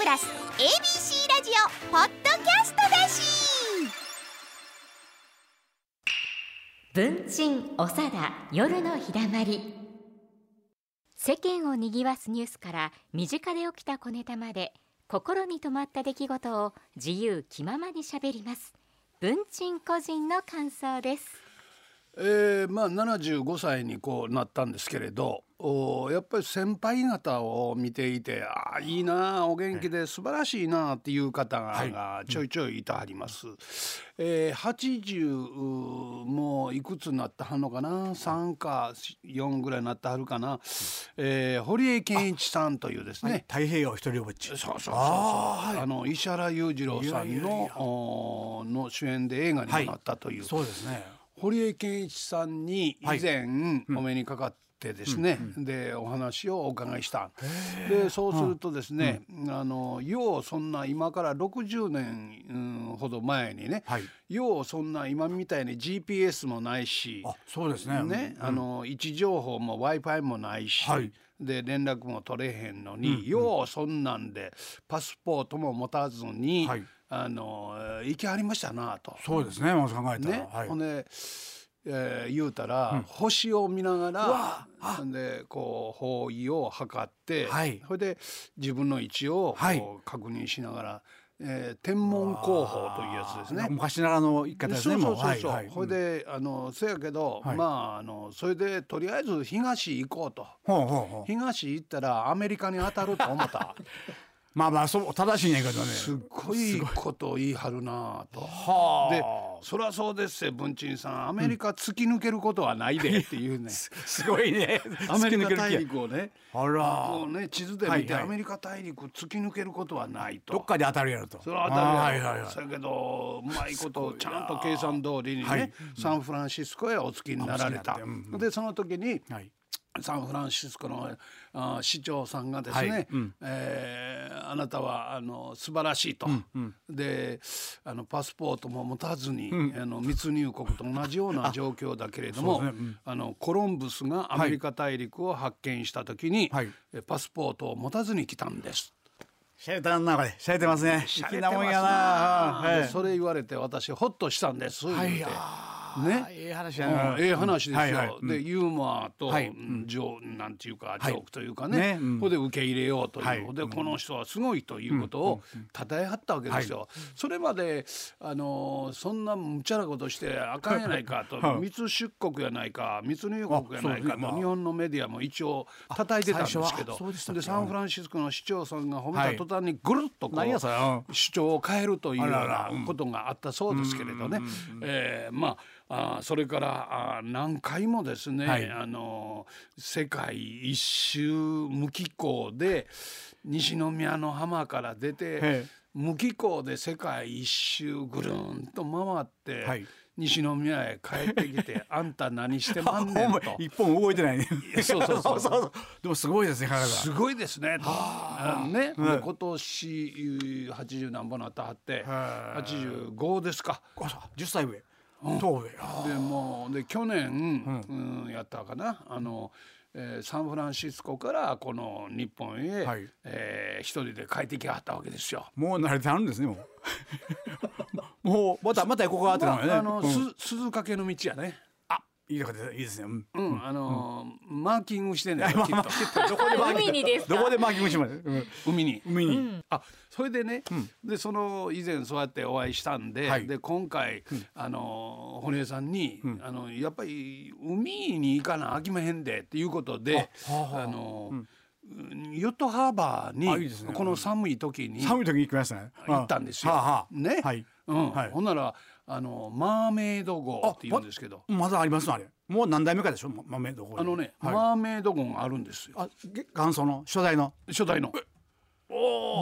プラス ABC ラジオポッドキャストだし。文鎮おさだ夜のひだまり。世間を賑わすニュースから身近で起きた小ネタまで心に留まった出来事を自由気ままにしゃべります。文鎮個人の感想です。えー、まあ75歳にこうなったんですけれどおやっぱり先輩方を見ていてああいいなお元気で素晴らしいなっていう方がちょいちょいいたはります。えー、80もういくつになってはんのかな？3か4ぐらいになってはるかな、えー、堀江謙一さんというですね、はい、太平洋一人ぼっち。そうそうそうそう。あ、はい、の石原裕次郎さんのの主演で映画にもなったという、はい、そうですね堀江謙一さんに以前お目にかかってですね、でお話をお伺いした。でそうするとですね、うん、あのようそんな今から60年、うん、ほど前にね、はい、ようそんな今みたいに GPS もないしそうですね。ね、あの位置情報も w i f i もないし、はい、で連絡も取れへんのに、ようそんなんでパスポートも持たずに、はいあの行きはりましたなと。そうですね。まず考えたら。ね、はい、ほんで、えー、言うたら、うん、星を見ながら、でこう方位を測って、はい、それで自分の位置をこう確認しながら。えー、天文工法というやつですね。昔ならの言い方ですね。そうそうそう。はいはい、それで、あのそやけど、はい、まああのそれでとりあえず東行こうと。ほうほうほう東行ったらアメリカに当たると思った。まあまあそう正しいんやけどね。すっごいこと言い張るなと。はあ、でそりゃそうですよ文鎮さん。アメリカ突き抜けることはないでっていうね、すごいね。アメリカ大陸をね。あら。こうね地図で見て、アメリカ大陸突き抜けることはないと。どっかで当たるやろと。それは当たるやろ、はいはいはい、そやけどうまいことちゃんと計算通りにね、サンフランシスコへお着きになられた、でその時に、はいサンフランシスコのあ市長さんがですね、はいうん、えー、あなたはあの素晴らしいと、うんうん、であのパスポートも持たずに、うん、あの密入国と同じような状況だけれどもあ、ね。うん、あのコロンブスがアメリカ大陸を発見した時に、はい、パスポートを持たずに来たんです。シャレたんなこれ。シャレてますね。シャレてますな、はい、それ言われて私ホッとしたんです。はいね、ええ話やええ話ですよ。でユーモアと、ジョなんていうかジョークというかね、ここで受け入れようという、でこの人はすごいということを称えはったわけですよ。それまであのそんな無茶なことしてあかんやないかと、密出国やないか密入国やないかと。日本のメディアも一応叩いてたんですけど、でサンフランシスコの市長さんが褒めた途端にぐるっとこう主張を変えるというようなことがあったそうですけれどね、えー、まああそれからあ何回もですね、はい、あの世界一周無機構で西宮の浜から出て無機構で世界一周ぐるんと回って、はい、西宮へ帰ってきて「あんた何してまんねん」と。一本動いてないね。そうそうそう。そうでもすごいですね体すごいですね。とね、はい、今年八十何本なったはって八十五ですか。十歳上そうでもうで去年、うん、やったかなあの、えー、サンフランシスコからこの日本へ、はいえー、一人で帰ってきはったわけですよ。もう慣れてあるんですねもう。もうまたまた行こうかってなるね。あの、うん、す鈴掛の道やね。いいでいいですね。うん、あのマーキングしてんね どこで海にですどこでマーキングします？海に。海に。あ、それでね、でその以前そうやってお会いしたんで、で今回あの堀江さんにあのやっぱり海に行かなあきまへんでっていうことで、あの。ヨットハーバーにこの寒い時に寒い時に行きましたね。行ったんですよ。ね、はい。うん、ほんならあのマーメイド号って言うんですけど。まだありますあれ。もう何代目かでしょ？マーメイド号。あのね、はい、マーメイド号があるんですよ。あ元祖の？初代の？初代の。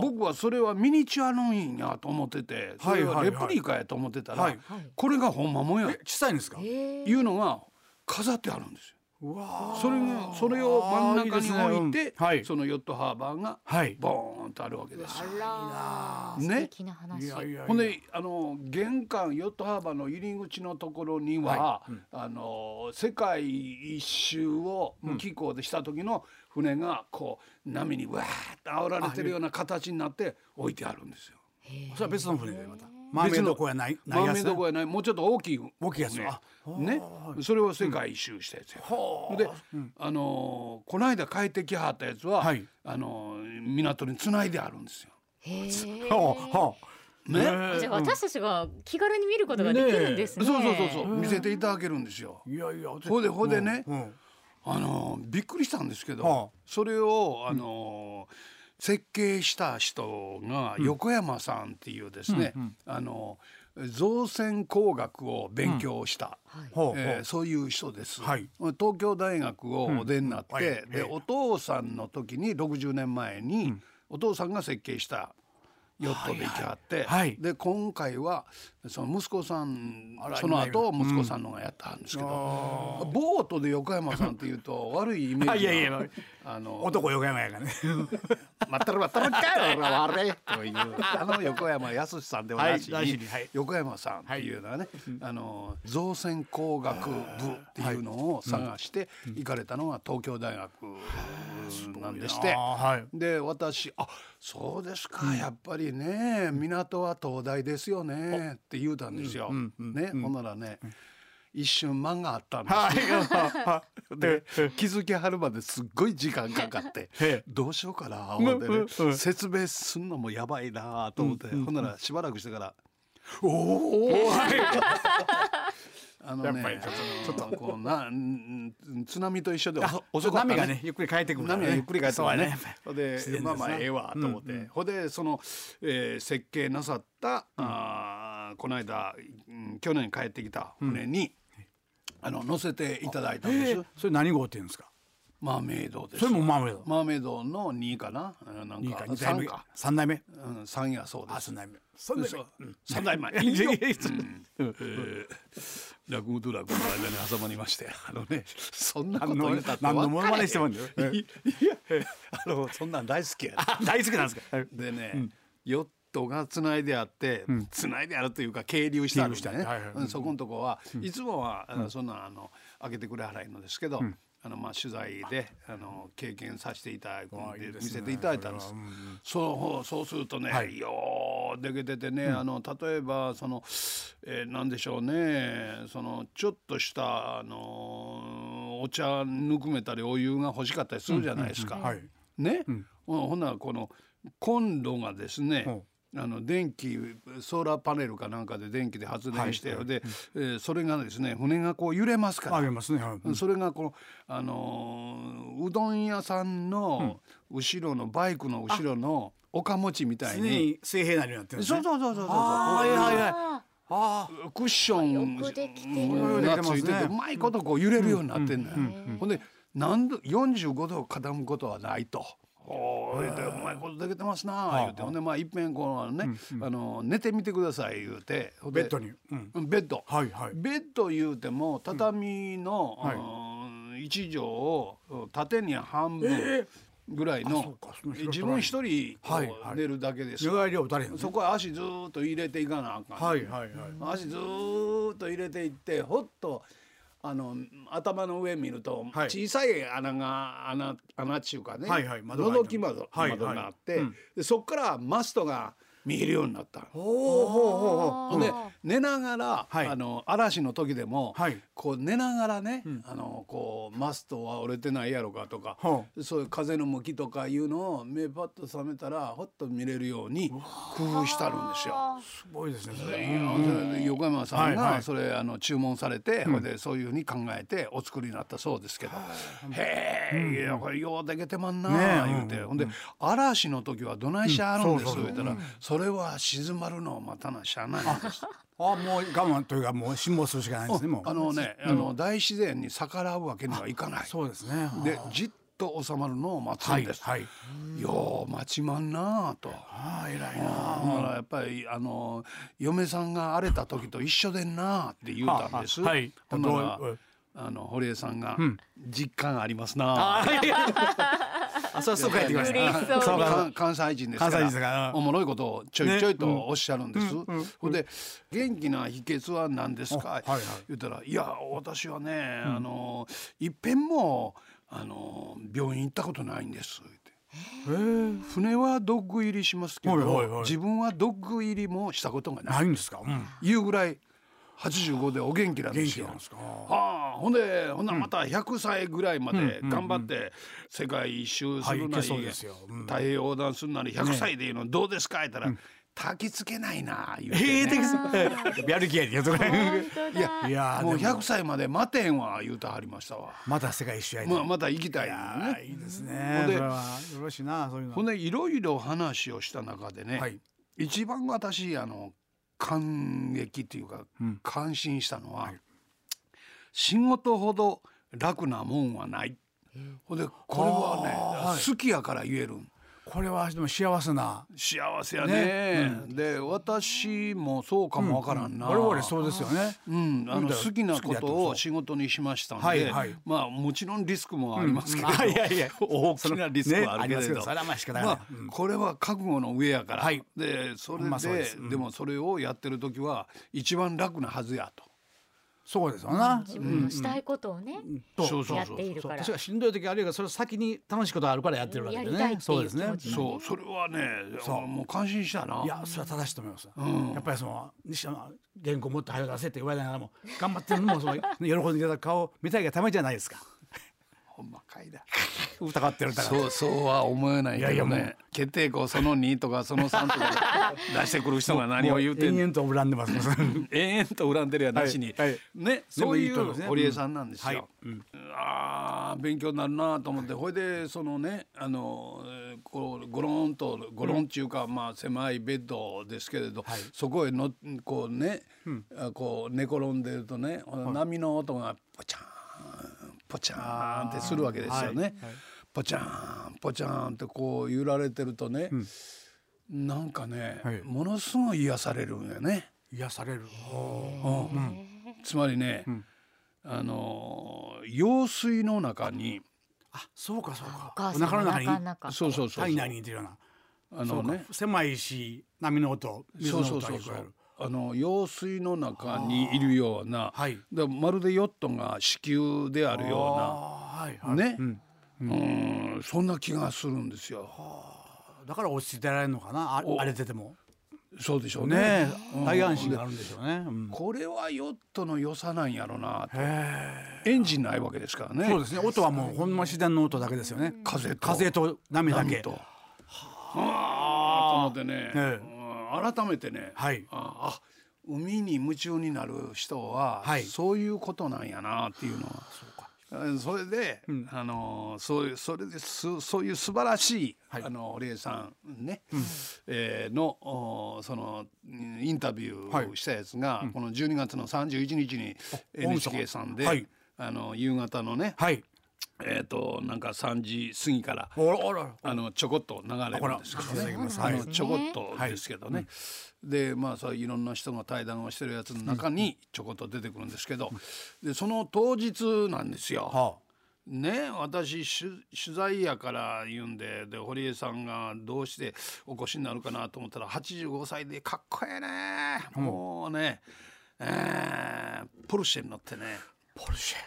僕はそれはミニチュアのいいんやと思っててそれはレプリカやと思ってたら、はい。はい、これがほんまもんや。小さいんですか？いうのが飾ってあるんですよそれがそれを真ん中に置いて、ねうんはい、そのヨットハーバーがボーンとあるわけですよ。ほんであの玄関ヨットハーバーの入り口のところには、はいうん、あの世界一周を無機構でした時の船がこう波にわーっと煽られてるような形になって置いてあるんですよ。それは別の船でまた。マーメイド湖やないマーメイド湖やない。もうちょっと大きい。大きいやつね。ね。それを世界一周したやつや、うん、で、うん、あのー、この間帰ってきはったやつは、はい、あのー、港につないであるんですよ。へえ。はあね、じゃあ私たちが気軽に見ることができるんですね。ねそうそうそうそう。見せていただけるんですよ。いやいやほでほでね、うん、あのびっくりしたんですけど、はあ、それをあのー設計した人が横山さんっていうですね、うんうん。うん、あの造船工学を勉強した、うん、えー、そういう人です、はい、東京大学をお出になって、うんはい、でお父さんの時に60年前に、お父さんが設計したヨットで行きはって、はい。はい、で今回はその息子さんその後息子さんのがやったんですけど、うん、ボートで横山さんっていうと 悪いイメージがいやいやあの男横山やからね「まったらまったらかい俺は悪い」というあの横山康さんではなしに、はい、横山さんっていうのはね、あの造船工学部っていうのを探して行かれたのが東京大学なんでして、で私あそうですか、やっぱりね港は東大ですよねって言うたんですよ。ね、ほんならね、一瞬間があったんです。で気づきはるまですっごい時間かかって どうしようかな思ってね説明すんのもやばいなと思って、ほんならしばらくしてから「おお!」あのね、ちょっとこうな津波と一緒で遅かった、ね、波がねゆっくり帰ってくる、ね、波がゆっくり帰ってくるね。ほ、でまあまあええわと思って、ほ、うん。でその、えー、設計なさった、うん、あこの間、うん、去年帰ってきた船に、うん、あの乗せていただいたんです。それ何号って言うんですか？マーメイドです。それもマーメイド。マーメイドの二かな。なんか三か。三代目。うん、三やそうです。三代目。三代目。落語と落語の間に挟まりまして、あのね、そんなこと言った何のものまねしてもんだよ。いや、あのそんなん大好きや。大好きなんですか。でね、ヨットがつないであって、つないであるというか係留してあるね。そこのとこはいつもはそんなあの開けてくれはらいのですけど。あのまあ取材であの経験させていただいて見せていただいたんです。そうそうするとね、はい、ようでけててね、うん、あの例えばその、えー、なんでしょうねそのちょっとしたあのお茶ぬくめたりお湯が欲しかったりするじゃないですか。ね、うん、ほんならこのコンロがですね、あの電気ソーラーパネルかなんかで電気で発電して、はい、で、えー、それがですね船がこう揺れますから、ねはい、それがこの、あのー、うどん屋さんの後ろのバイクの後ろの岡持ちみたいに。水平なりになってるんですね。そうそうそうそうそう。はいはいはい。あクッションがついててうまいことこう揺れるようになってんだよ。ほんで何度45度傾むことはないと。おいでうまいことできてますな言うてほんでまあいっぺんこのね、あの寝てみてください言うてベッドに、ベッド、はいはい、ベッド言うても畳の、一畳を縦に半分、ぐらいの自分一人寝るだけです、はいそこは足ずっと入れていかなあかん、はいはいはい、足ずっと入れていってほっとあの頭の上見ると小さい穴が穴穴っちゅうかね、はいはい、覗き窓,、窓があって、でそこからマストが見えるようになった。ほうほうほうほう。で寝ながら、はい、あの嵐の時でも、はい、こう寝ながらね、うん、あのこうマストは折れてないやろかとか、そういう風の向きとかいうのを目パッと覚めたらほっと見れるように工夫してあるんですよ。すごいですね。横山さんがそれ、あの注文されて、うん、でそういうふうに考えてお作りになったそうですけど、へえ、うん、これようでけてまんな、ね、言うて、ほんで嵐の時はどないしあるんです、言うたら、それは静まるのを待たなしゃあないんです。あもう我慢というかもう辛抱するしかないですねもう。あのね、あの大自然に逆らうわけにはいかない。そうですね。でじっと収まるのを待つんです、はい、はい、よう待ちまんなあと。ああ偉いなだからやっぱりあの嫁さんが荒れた時と一緒でんなあって言うたんです、はい、ほんならあの堀江さんが実感ありますな、あいやあそうそう帰ってきました。関関西人ですか関西人ですから。らおもろいことをちょいちょいとおっしゃるんです。ほんで元気な秘訣は何ですか、はいはい。言ったら「いや私はね、あのいっぺんもあの病院行ったことないんです」って。船はドッグ入りしますけど、はいはいはい。自分はドッグ入りもしたことがない。ないんですか、うん、いうぐらい85でお元気なんですよ。元気なんですあ、ほんでほんならまた100歳ぐらいまで頑張って世界一周するなり、はいうですよ。うん。太平洋横断するなり100歳でいうのどうですか？言ったら、焚きつけないな言うて、ええね的やる気やりやそれ。いやいやーもうでも。100歳まで待てんわ言うてはりましたわ。また世界一周やまあ、また行きたいいのやーいね。いですね。ほんでよろしいなそういうの。ほんでいろいろ話をした中でね、はい。一番私あの感激っていうか、うん。感心したのは、はい。仕事ほど楽なもんはない。ほんでこれはね、好きやから言えるんこれはでも幸せな。幸せやね。で私もそうかもわからんな、我々そうですよね。うん、あの好きなことを仕事にしましたんで、はいはい。まあもちろんリスクもありますけど、うん。あいやいや大きなリスクはあるけれど、ねまあまあこれは覚悟の上やから、はい。でそれで,、まあででもそれをやってる時は一番楽なはずやと。そうですよな。自分のしたいことをね、とそうそうやっているから。確かしんどい時あるいはそれ先に楽しいことあるからやってるわけでね。そうですね。そうそれはねそう。もう感心したな。いやそれは正しいと思います、やっぱりその西野の原稿もっと早く出せって言われながらも頑張ってるのもその喜んでいただく顔見たいがためじゃないですかほんまかいだ。疑ってる疑ってるそうそうは思えないけどね。決定校その2とかその3とか 出してくる人が何を言うて延々と恨んでます 延々と恨んでるやなしに、はいはい。ねそういう堀江さんなんですよ。はい。うん。あー勉強になるなと思って。ほいでそのねあのえーこうゴロンとゴロンっていうか、まあ狭いベッドですけれど、はい。そこへのこうね、あこう寝転んでるとね、波の音がポチャーンポチャーンってするわけですよね。はいはい。ポチャーンポチャーンってこう揺られてるとね、なんかね、はい。ものすごい癒されるんよね。癒される。うん。つまりね、あのー用水の中にあそうかそうか。お腹の中に？そうそうそう体内にいてるような。あのね。狭いし波の音水そうのそうそうそう音が聞こえるあの用水の中にいるような、はい。だまるでヨットが子宮であるよあーはいね、うんうん。そんな気がするんですよ。だから落ち着いてられるのかな？あれてても。そうでしょうね。大安心があるんでしょうね。うん。これはヨットの良さなんやろなと。エンジンないわけですからね。そうですね。音はもうほんま自然の音だけですよね。風と風と波だけ。波と。はあ。と思ってね、えうん改めてね、はい。ああ海に夢中になる人は、はい。そういうことなんやなっていうのは。うんそれで、あのそういうそれですそういう素晴らしい、はい。あの堀江さんね、えーのおそのうんインタビューをしたやつが、この12月の31日に NHK さんで、はい。あの夕方のね、はいえっ、となんか3時過ぎからあのちょこっと流れるんですけどね。あのちょこっとですけどね。でまあそういろんな人が対談をしてるやつの中にちょこっと出てくるんですけど、でその当日なんですよ。はね私取取材やから言うんでで堀江さんがどうしてお越しになるかなと思ったら85歳でかっこええね、もうね、えーポルシェに乗ってねポルシェ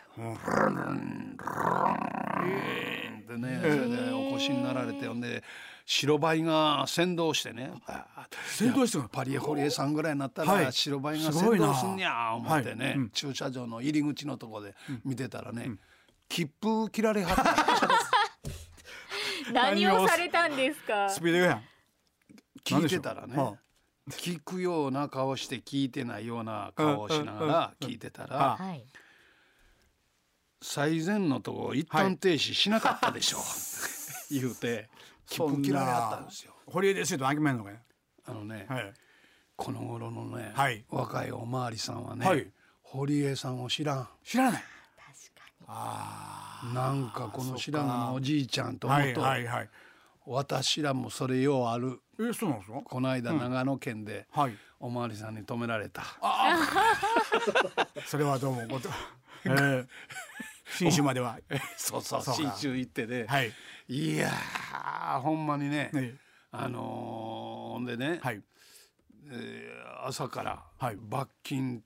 でね、それでお越しになられてほんで白バイが先導してね。先導してるやっぱり堀江さんぐらいになったらはい。白バイが先導すんにゃー思ってね、はい。うん駐車場の入り口のとこで見てたらね、切符切られはった 何をされたんですか？スピードやん聞いてたらね、は聞くような顔して聞いてないような顔をしながら聞いてたら、あ。はい最前のとこ一旦停止しなかったでしょ、言うて。切符切られはったんですよ。堀江ですよとあきめんのかよあのね、はい。この頃のね、はい。若いおまわりさんはね、はい。堀江さんを知らん。知らない。なんかこの白髪のおじいちゃんと思はいうと、はいはい。私らもそれようある。えそうなんですか？この間長野県ではい。おまわりさんに止められた、それはどうもごとえー、新州までは。そうそう新州行ってね、はい、いやほんまにね、ねあのー、ほんでね、はい。えー、朝から罰金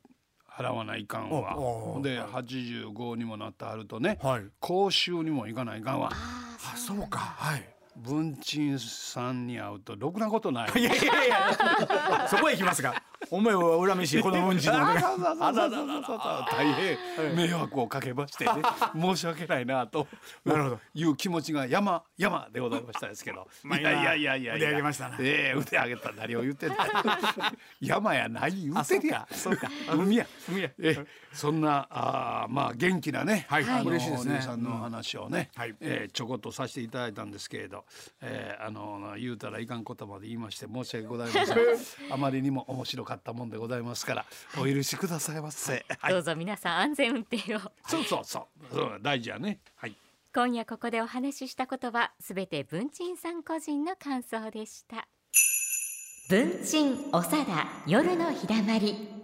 払わないかんわ、はい、で85にもなってはるとね、はい、講習にも行かないかんわ。あそうか。はい。文鎮さんに会うとろくなことない。いやいやいや、そこへ行きますか。お前は恨みしこの文鎮の。大変迷惑をかけましてね、申し訳ないなと。なるほど。いう気持ちが山山でございましたですけど。いやいやいやいや腕上げましたね。ええ腕上げた何を言ってんだ。山やない言うてるや。そうか。海や。海や。えそんなあまあ元気なね。はい。嬉しいですね。さんの話をね、えちょこっとさせていただいたんですけれど。えー、あの言うたらいかんことまで言いまして申し訳ございません あまりにも面白かったもんでございますからお許しくださいませ、はい、どうぞ皆さん安全運転を。そうそうそう。そう大事やね。はい。今夜ここでお話ししたことはすべて文鎮さん個人の感想でした。文鎮おさだ夜のひだまり